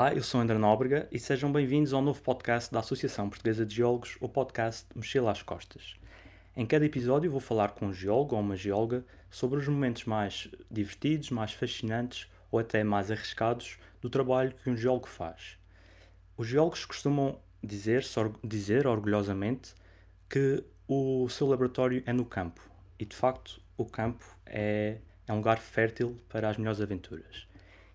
Olá, eu sou André Nóbrega e sejam bem-vindos ao novo podcast da Associação Portuguesa de Geólogos, o podcast Mochila às Costas. Em cada episódio vou falar com um geólogo ou uma geóloga sobre os momentos mais divertidos, mais fascinantes ou até mais arriscados do trabalho que um geólogo faz. Os geólogos costumam dizer, dizer orgulhosamente que o seu laboratório é no campo e de facto o campo é, é um lugar fértil para as melhores aventuras.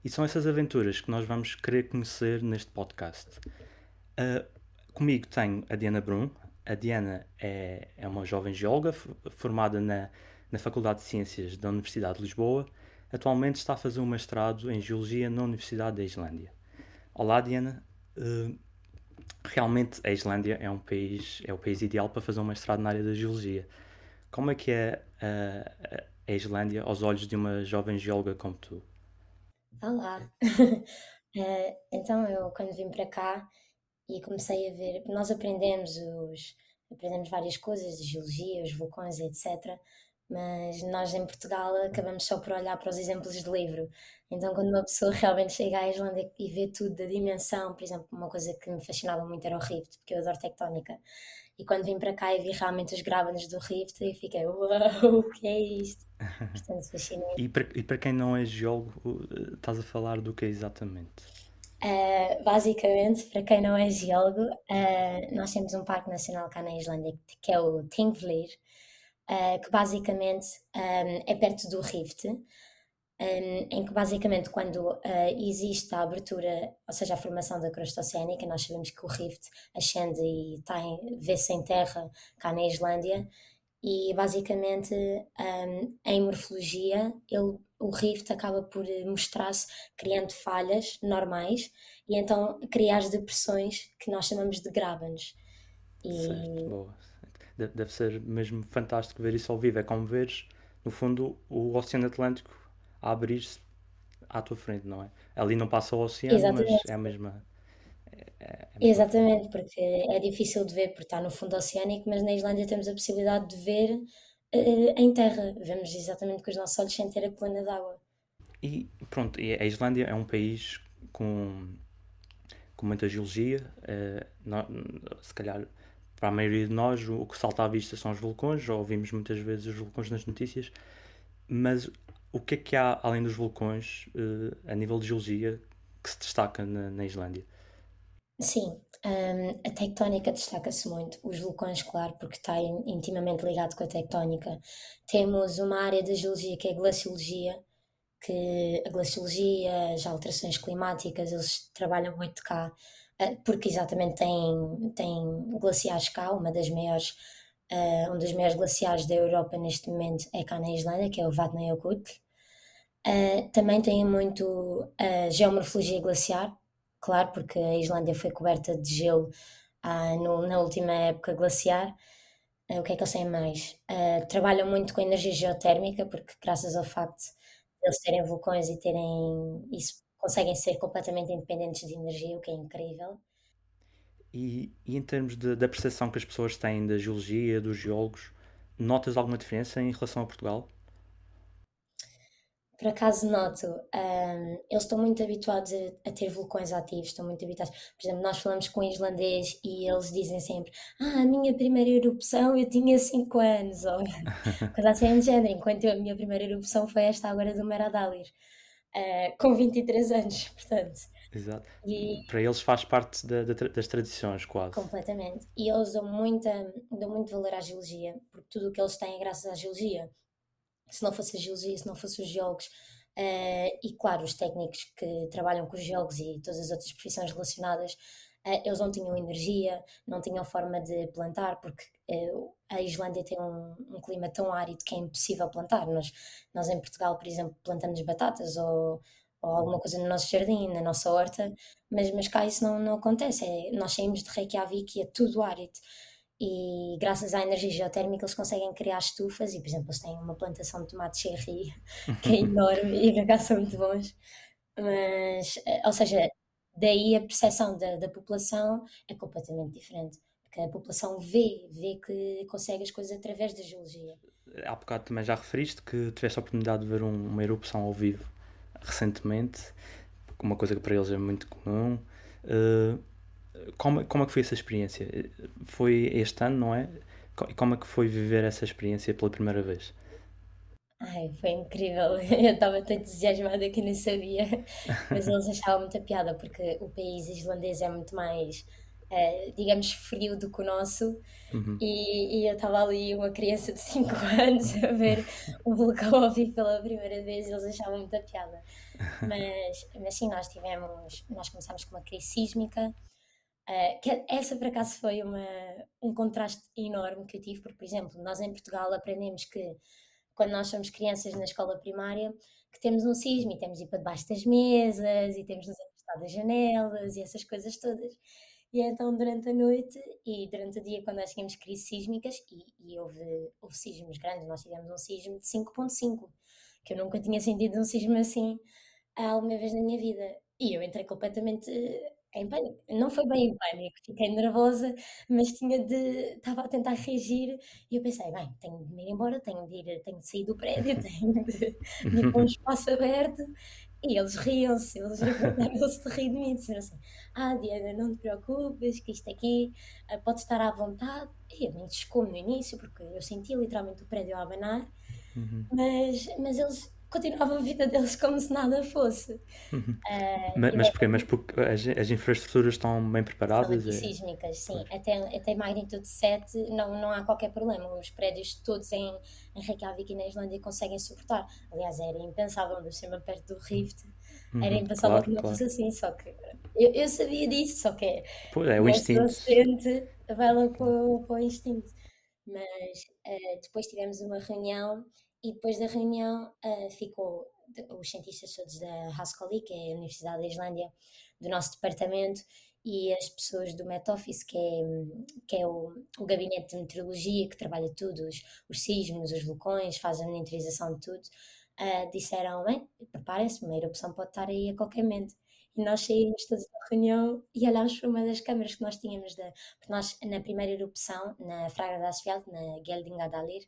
E são essas aventuras que nós vamos querer conhecer neste podcast. Uh, comigo tenho a Diana Brum. A Diana é, é uma jovem geóloga formada na, na Faculdade de Ciências da Universidade de Lisboa. Atualmente está a fazer um mestrado em Geologia na Universidade da Islândia. Olá, Diana. Uh, realmente a Islândia é um país é o país ideal para fazer um mestrado na área da geologia. Como é que é uh, a Islândia aos olhos de uma jovem geóloga como tu? Olá! Eh, então eu quando vim para cá e comecei a ver, nós aprendemos os, aprendemos várias coisas de geologia, os vulcões, etc. Mas nós em Portugal acabamos só por olhar para os exemplos de livro. Então quando uma pessoa realmente chega à Islândia e vê tudo da dimensão, por exemplo, uma coisa que me fascinava muito era o Rift, porque eu adoro tectónica. E quando vim para cá e vi realmente os grábanos do Rift, eu fiquei, uau, o que é isto? Portanto, fascinante. E para, e para quem não é geólogo, estás a falar do que exatamente? Uh, basicamente, para quem não é geólogo, uh, nós temos um parque nacional cá na Islândia, que é o Thingvellir, uh, que basicamente um, é perto do Rift, um, em que basicamente quando uh, existe a abertura, ou seja, a formação da crosta oceânica, nós sabemos que o Rift ascende e vê-se em terra cá na Islândia, e basicamente um, em morfologia ele, o Rift acaba por mostrar-se criando falhas normais e então cria as depressões que nós chamamos de grábanos. E... Certo, boa. Deve ser mesmo fantástico ver isso ao vivo. É como veres, no fundo, o Oceano Atlântico a abrir-se à tua frente, não é? Ali não passa o oceano, Exatamente. mas é a mesma. É, é Exatamente, porque é difícil de ver porque está no fundo oceânico, mas na Islândia temos a possibilidade de ver uh, em terra. Vemos exatamente com os nossos olhos sem ter a coluna d'água. E pronto, a Islândia é um país com, com muita geologia. Não, se calhar para a maioria de nós o que salta à vista são os vulcões, já ouvimos muitas vezes os vulcões nas notícias, mas o que é que há, além dos vulcões, uh, a nível de geologia, que se destaca na, na Islândia? Sim, um, a tectónica destaca-se muito. Os vulcões, claro, porque está intimamente ligado com a tectónica. Temos uma área da geologia que é a glaciologia, que a glaciologia, as alterações climáticas, eles trabalham muito cá, porque exatamente tem, tem glaciares cá, uma das maiores, uh, um dos maiores glaciares da Europa neste momento é cá na Islândia, que é o Vatnajökull. Uh, também tem muito a geomorfologia glaciar, claro, porque a Islândia foi coberta de gelo uh, no, na última época glaciar. Uh, o que é que eu sei mais? trabalham muito com energia geotérmica, porque graças ao facto de eles terem vulcões e terem isso, conseguem ser completamente independentes de energia, o que é incrível. E, e em termos de, da percepção que as pessoas têm da geologia, dos geólogos, notas alguma diferença em relação a Portugal? Por acaso noto, um, eles estão muito habituados a, a, ter vulcões ativos, estão muito habituados. Por exemplo, nós falamos com um islandês e eles dizem sempre: Ah, a minha primeira erupção eu tinha 5 anos, ou coisa assim do género, enquanto eu, a minha primeira erupção foi esta agora do Meradalir, uh, com 23 anos, portanto. Exato. E, Para eles faz parte da, da, das tradições, quase. Completamente. E eles dão, muita, dão muito valor à geologia, porque tudo o que eles têm é graças à geologia se não fosse a geologia, se não fossem os geólogos, uh, e claro, os técnicos que trabalham com os geólogos e todas as outras profissões relacionadas, eles não tinham energia, não tinham forma de plantar, porque uh, a Islândia tem um, um, clima tão árido que é impossível plantar. Nós, nós em Portugal, por exemplo, plantamos batatas ou, ou alguma coisa no nosso jardim, na nossa horta, mas, mas cá isso não, não acontece. É, nós saímos de Reykjavik e é tudo árido e graças à energia geotérmica eles conseguem criar estufas e, por exemplo, eles têm uma plantação de tomate cherry que é enorme e por acaso são muito bons. Mas, eh, ou seja, daí a percepção da, da população é completamente diferente. Porque a população vê, vê que consegue as coisas através da geologia. Há bocado também já referiste que tiveste a oportunidade de ver um, uma erupção ao vivo recentemente. uma coisa que para eles é muito comum. Uh, como, como é que foi essa experiência? Foi este ano, não é? Como é que foi viver essa experiência pela primeira vez? Ai, foi incrível. Eu estava tão entusiasmada que nem sabia, mas eles achavam muita piada porque o país islandês é muito mais, eh, digamos, frio do que o nosso. Uhum. E, e eu estava ali, uma criança de 5 anos, a ver o vulcão ao vivo pela primeira vez e eles achavam muita piada. Mas, mas sim, nós tivemos, nós começámos com uma crise sísmica, Uh, que essa por acaso foi uma, um contraste enorme que eu tive, porque, por exemplo, nós em Portugal aprendemos que quando nós somos crianças na escola primária, que temos um sismo e temos de ir para debaixo das mesas e temos de nos afastar das janelas e essas coisas todas. E então, durante a noite e durante o dia, quando nós tínhamos crises sísmicas, e, e houve, houve sismos grandes, nós tivemos um sismo de 5.5, que eu nunca tinha sentido um sismo assim alguma vez na minha vida. E eu entrei completamente em pânico. Não foi bem em pânico, fiquei nervosa, mas tinha de. estava a tentar reagir e eu pensei, bem, tenho de ir embora, tenho de ir, tenho de sair do prédio, tenho de, de ir para um espaço aberto. E eles riam-se, eles riam-se de rir de mim, disseram assim: Ah, Diana, não te preocupes, que isto aqui uh, pode estar à vontade. E eu me descomo no início, porque eu sentia literalmente o prédio a abanar, uhum. mas, mas eles continuavam a vida deles como se nada fosse. Uhum. Uh, mas, mas porquê? Mas porque as, as infraestruturas estão bem preparadas? São sísmicas, sim. Até, até magnitude 7 não, não há qualquer problema. Os prédios todos em, em Reykjavik e na Islândia conseguem suportar. Aliás, era impensável, cima perto do Rift. Uhum, era impensável claro, que não claro. fosse assim, só que eu, eu sabia disso, só que pois é, o instinto. vai lá para, para o instinto. Mas uh, depois tivemos uma reunião e depois da reunião uh, ficou os cientistas todos da Haskell, que é a Universidade da Islândia, do nosso departamento, e as pessoas do Met Office, que é, que é o, o gabinete de meteorologia que trabalha tudo, os, os sismos, os vulcões, faz a monitorização de tudo, uh, disseram, bem, preparem-se, a primeira opção pode estar aí a qualquer momento. E nós saímos todos da reunião e olhámos para uma das câmaras que nós tínhamos, da, porque nós na primeira erupção, na Fraga da Asfjeld, na Geldingadalir,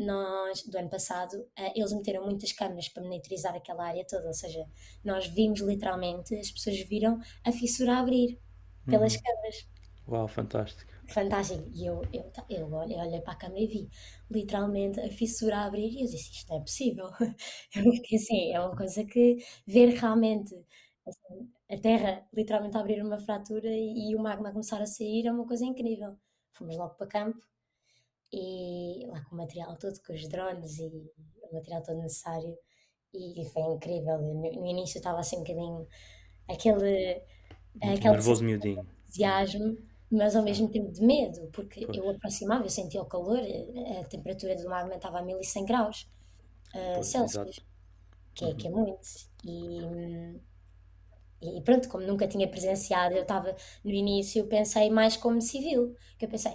nós, do ano passado, uh, eles meteram muitas câmaras para monitorizar aquela área toda, ou seja, nós vimos literalmente, as pessoas viram a fissura abrir pelas uhum. câmaras. Uau, fantástico. Fantástico. E eu, eu, eu, olhei, olhei para a câmera e vi literalmente a fissura abrir e eu disse, isto não é possível. Eu fiquei assim, é uma coisa que ver realmente assim, a Terra literalmente abrir uma fratura e, e o magma começar a sair é uma coisa incrível. Fomos logo para campo e lá com o material todo, com os drones e o material todo necessário e foi incrível. No, no início estava assim um bocadinho aquele, aquele nervoso miudinho. entusiasmo, mas ao mesmo tempo de medo, porque pois. eu aproximava, eu sentia o calor, a temperatura do magma estava a 1100 graus uh, Celsius, que é, que é uhum. muito. E, e pronto, como nunca tinha presenciado, eu estava no início, pensei mais como civil, que eu pensei,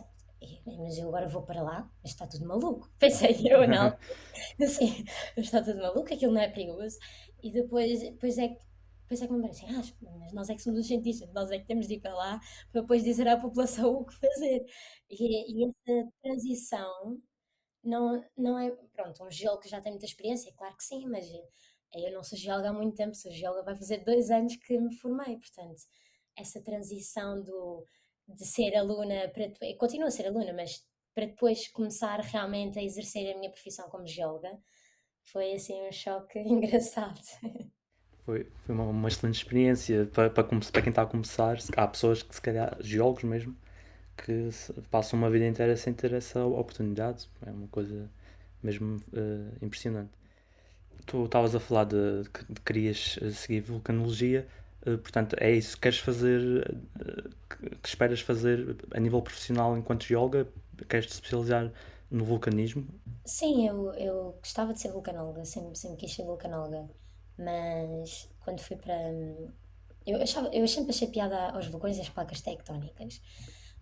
mas eu agora vou para lá, mas está tudo maluco. Pensei eu, não. assim, está tudo maluco, aquilo não é perigoso. E depois, depois é que depois é que me parece assim, ah, mas nós é que somos os cientistas, nós é que temos de ir para lá para depois dizer à população o que fazer. E, e essa transição não, não é, pronto, um geólogo que já tem muita experiência, claro que sim, mas eu não sou geóloga há muito tempo, sou geóloga vai fazer dois anos que me formei, portanto, essa transição do de ser aluna para depois, continuo a ser aluna, mas para depois começar realmente a exercer a minha profissão como geóloga, foi assim um choque engraçado. Foi, foi uma, uma excelente experiência para, para, para quem está a começar. Há pessoas que, se calhar, geólogos mesmo, que passam uma vida inteira sem ter essa oportunidade. É uma coisa mesmo uh, impressionante. Tu estavas a falar de que querias eh, seguir vulcanologia. Eh, portanto, é isso que queres fazer, uh, que esperas fazer a nível profissional enquanto geóloga? Queres te especializar no vulcanismo? Sim, eu, eu gostava de ser vulcanóloga, sempre, sempre quis ser vulcanóloga, mas quando fui para. Eu, achava, eu sempre achei piada aos vulcões e às placas tectónicas,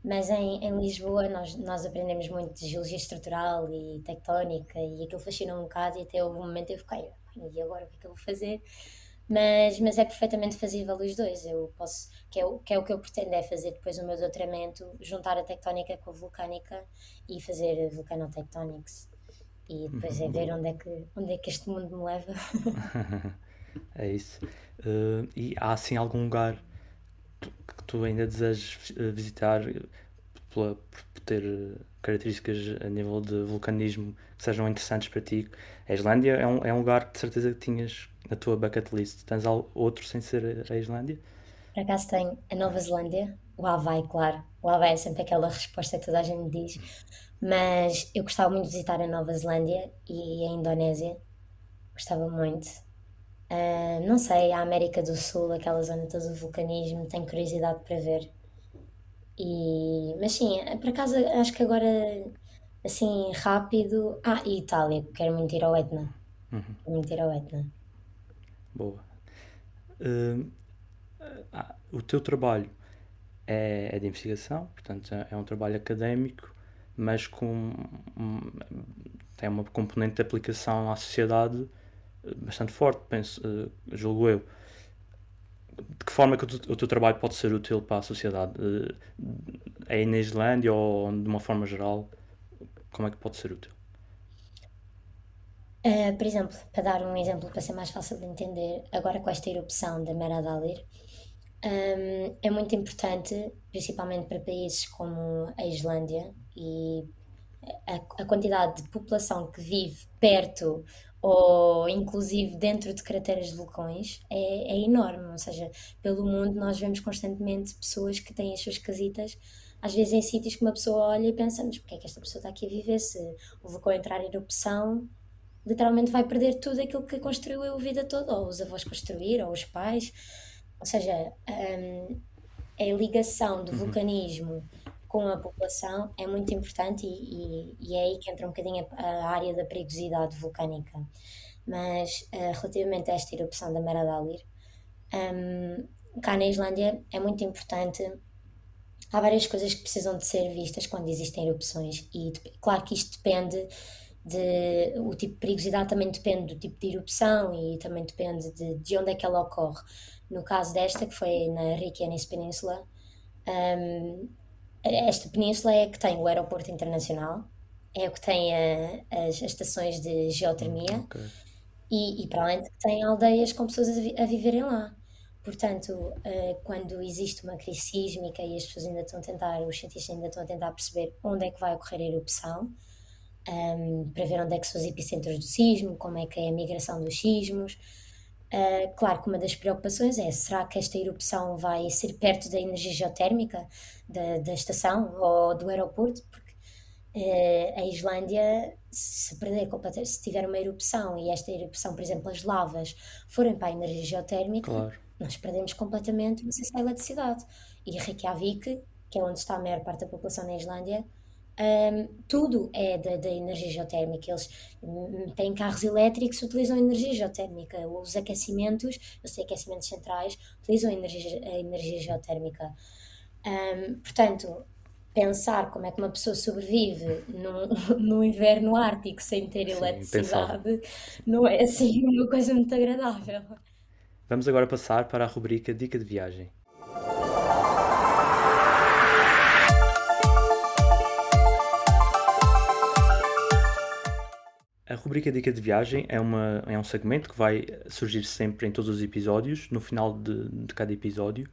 mas em, em Lisboa nós, nós aprendemos muito de geologia estrutural e tectónica e aquilo fascinou um bocado e até houve um momento eu fiquei, e agora o que é que eu vou fazer? Mas, mas é perfeitamente fazível os dois. Eu posso, que é, o, que é o que eu pretendo, é fazer depois o meu doutoramento, juntar a tectónica com a vulcânica e fazer vulcanotectonics. E depois é ver onde é que, onde é que este mundo me leva. É isso. Uh, e há assim algum lugar que tu ainda desejas visitar por, por ter características a nível de vulcanismo que sejam interessantes para ti? A Islândia é um, é um lugar que de certeza que tinhas na tua bucket list. Tens outro sem ser a Islândia? Por acaso tenho a Nova Zelândia, o Havaí, claro. O Havaí é sempre aquela resposta que toda a gente diz. Mas eu gostava muito de visitar a Nova Zelândia e a Indonésia. Gostava muito. Uh, não sei, a América do Sul, aquela zona toda do vulcanismo, tenho curiosidade para ver. E, mas sim, por acaso acho que agora, assim, rápido. Ah, e Itália, quero muito ir ao Etna. Uhum. Quero muito ir ao Etna. Boa. Uh, ah, o teu trabalho é, é, de investigação, portanto é, é um trabalho académico, mas com tem uma componente de aplicação à sociedade eh, bastante forte, penso, uh, julgo eu. De que forma é que o, o, teu trabalho pode ser útil para a sociedade? Uh, é na Islândia ou de uma forma geral? Como é que pode ser útil? Uh, por exemplo, para dar um exemplo para ser mais fácil de entender, agora com esta erupção da Mera Dalir, um, é muito importante, principalmente para países como a Islândia e a, a, quantidade de população que vive perto ou inclusive dentro de crateras de vulcões é, é enorme. Ou seja, pelo mundo nós vemos constantemente pessoas que têm as suas casitas às vezes em sítios que uma pessoa olha e pensa, mas porque é que esta pessoa está aqui a viver? Se o vulcão entrar em erupção, literalmente vai perder tudo aquilo que construiu a vida toda, ou os avós construíram, ou os pais. Ou seja, um, a ligação do uhum. vulcanismo com a população é muito importante e, e, e, é aí que entra um bocadinho a, a área da perigosidade vulcânica. Mas uh, relativamente a esta erupção da Mera Dalir, um, cá na Islândia é muito importante. Há várias coisas que precisam de ser vistas quando existem erupções, e claro que isto depende de, o tipo de perigosidade também depende do tipo de erupção e também depende de, de onde é que ela ocorre. No caso desta, que foi na Reykjanes Península, um, esta península é que tem o aeroporto internacional, é que tem a, as, as, estações de geotermia okay. e, e, para além de que tem aldeias com pessoas a, vi, a viverem lá. Portanto, uh, quando existe uma crise sísmica e as pessoas ainda estão a tentar, os cientistas ainda estão a tentar perceber onde é que vai ocorrer a erupção, um, para ver onde é que são os epicentros do sismo, como é que é a migração dos sismos. Uh, claro que uma das preocupações é: será que esta erupção vai ser perto da energia geotérmica da, da estação ou do aeroporto? Porque uh, a Islândia, se perder se tiver uma erupção e esta erupção, por exemplo, as lavas forem para a energia geotérmica, claro. nós perdemos completamente o acesso à eletricidade. E Reykjavik, que é onde está a maior parte da população na Islândia, um, tudo é da, da, energia geotérmica. Eles têm carros elétricos, utilizam energia geotérmica. Os aquecimentos, eu sei aquecimentos centrais, utilizam energia, a energia geotérmica. Um, portanto, pensar como é que uma pessoa sobrevive num, num inverno ártico sem ter Sim, eletricidade não é assim uma coisa muito agradável. Vamos agora passar para a rubrica Dica de Viagem. Rubrica Dica de Viagem é, uma, é um segmento que vai surgir sempre em todos os episódios, no final de, de cada episódio.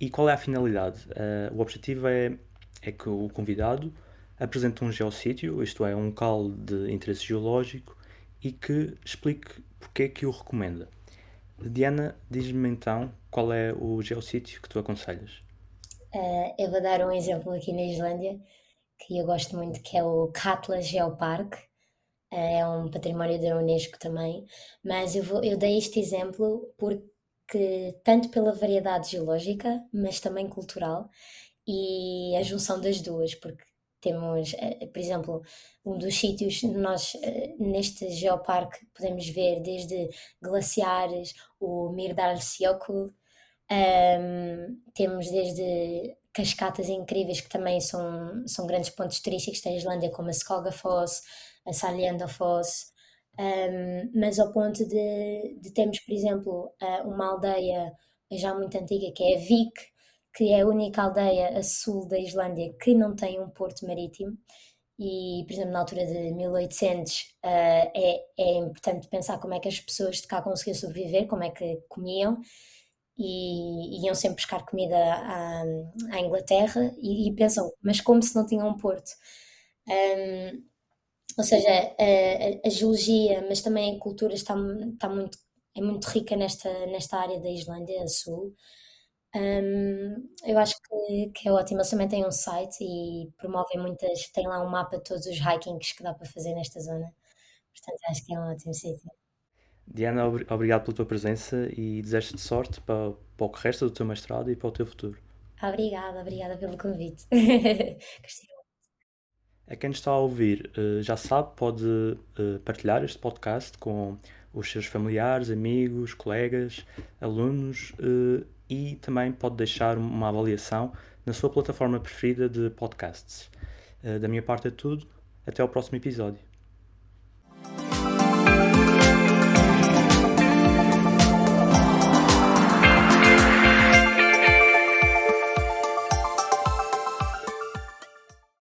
E qual é a finalidade? Uh, o objetivo é, é que o convidado apresente um geossítio, isto é, um local de interesse geológico, e que explique porque é que o recomenda. Diana, diz-me então qual é o geossítio que tu aconselhas. Uh, eu vou dar um exemplo aqui na Islândia que eu gosto muito, que é o Katla Geopark é um património da Unesco também, mas eu, vou, eu dei este exemplo porque, tanto pela variedade geológica, mas também cultural, e a junção das duas, porque temos, eh, por exemplo, um dos sítios, nós eh, neste geoparque podemos ver desde glaciares, o Myrdalsjökull, um, temos desde cascatas incríveis que também são, são grandes pontos turísticos da Islândia, como a Skogafoss, a Salienda Foss, um, mas ao ponto de, de termos, por exemplo, uma aldeia já muito antiga que é a Vik, que é a única aldeia a sul da Islândia que não tem um porto marítimo. E, por exemplo, na altura de 1800 uh, é, é importante pensar como é que as pessoas de cá conseguiam sobreviver, como é que comiam. E iam sempre buscar comida à, à Inglaterra e, e, pensam, mas como se não tinham um porto? Um, ou seja, a, a, geologia, mas também a cultura está, está muito, é muito rica nesta, nesta área da Islândia Sul. Um, eu acho que, que é ótimo. Eles também têm um site e promovem muitas. Tem lá um mapa de todos os hikings que dá para fazer nesta zona. Portanto, acho que é um ótimo sítio. Diana, obrigado pela tua presença e desejo-te sorte para, para o que resta do teu mestrado e para o teu futuro. Obrigada, obrigada pelo convite. A quem está a ouvir, eh, já sabe, pode eh, partilhar este podcast com os seus familiares, amigos, colegas, alunos eh, e também pode deixar uma avaliação na sua plataforma preferida de podcasts. Da minha parte é tudo. Até ao próximo episódio.